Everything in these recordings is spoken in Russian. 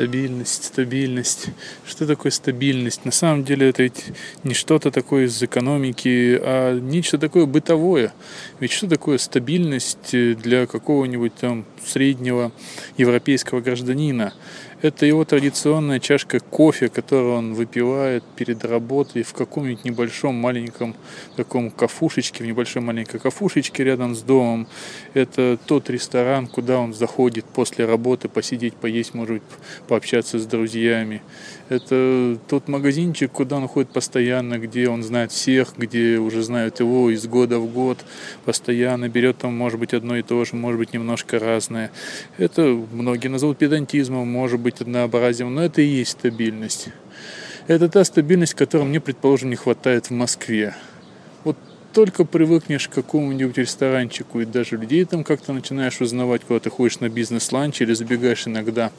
Стабильность, стабильность. Что такое стабильность? На самом деле это ведь не что-то такое из экономики, а нечто такое бытовое. Ведь что такое стабильность для какого-нибудь там среднего европейского гражданина? Это его традиционная чашка кофе, которую он выпивает перед работой в каком-нибудь небольшом маленьком таком кафушечке, в небольшой маленькой кафушечке рядом с домом. Это тот ресторан, куда он заходит после работы посидеть, поесть, может быть, пообщаться с друзьями. Это тот магазинчик, куда он ходит постоянно, где он знает всех, где уже знают его из года в год, постоянно берет там, может быть, одно и то же, может быть, немножко разное. Это многие назовут педантизмом, может быть, однообразием, но это и есть стабильность. Это та стабильность, которой мне, предположим, не хватает в Москве. Вот только привыкнешь к какому-нибудь ресторанчику, и даже людей там как-то начинаешь узнавать, когда ты ходишь на бизнес-ланч или забегаешь иногда,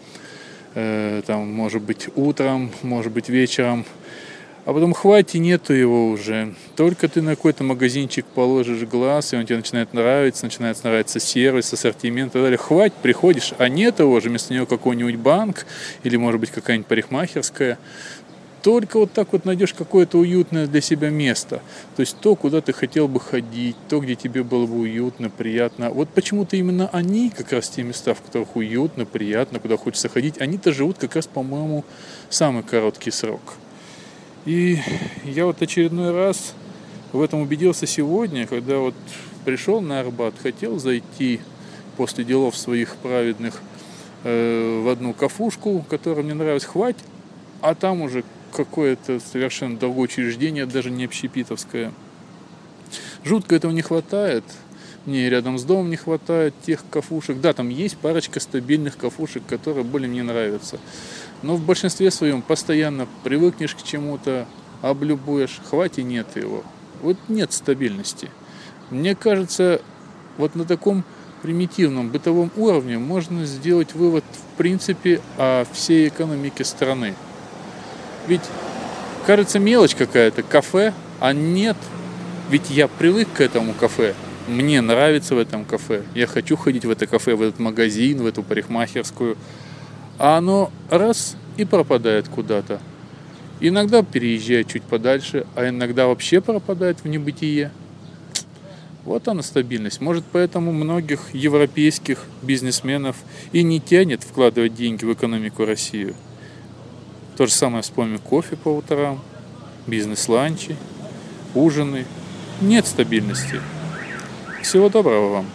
там, может быть, утром, может быть, вечером, а потом хватит, нету его уже. Только ты на какой-то магазинчик положишь глаз, и он тебе начинает нравиться, начинает нравиться сервис, ассортимент и так далее. Хватит, приходишь, а нет его же, вместо него какой-нибудь банк или, может быть, какая-нибудь парикмахерская. Только вот так вот найдешь какое-то уютное для себя место. То есть то, куда ты хотел бы ходить, то, где тебе было бы уютно, приятно. Вот почему-то именно они, как раз те места, в которых уютно, приятно, куда хочется ходить, они-то живут как раз, по-моему, самый короткий срок. И я вот очередной раз в этом убедился сегодня, когда вот пришел на Арбат, хотел зайти после делов своих праведных э, в одну кафушку, которая мне нравилась, хватит, а там уже какое-то совершенно другое учреждение, даже не общепитовское. Жутко этого не хватает. Мне рядом с домом не хватает тех кафушек. Да, там есть парочка стабильных кафушек, которые более мне нравятся. Но в большинстве своем постоянно привыкнешь к чему-то, облюбуешь, хватит нет его. Вот нет стабильности. Мне кажется, вот на таком примитивном бытовом уровне можно сделать вывод в принципе о всей экономике страны. Ведь кажется мелочь какая-то, кафе, а нет. Ведь я привык к этому кафе. Мне нравится в этом кафе. Я хочу ходить в это кафе, в этот магазин, в эту парикмахерскую а оно раз и пропадает куда-то. Иногда переезжает чуть подальше, а иногда вообще пропадает в небытие. Вот она стабильность. Может, поэтому многих европейских бизнесменов и не тянет вкладывать деньги в экономику России. То же самое вспомним кофе по утрам, бизнес-ланчи, ужины. Нет стабильности. Всего доброго вам.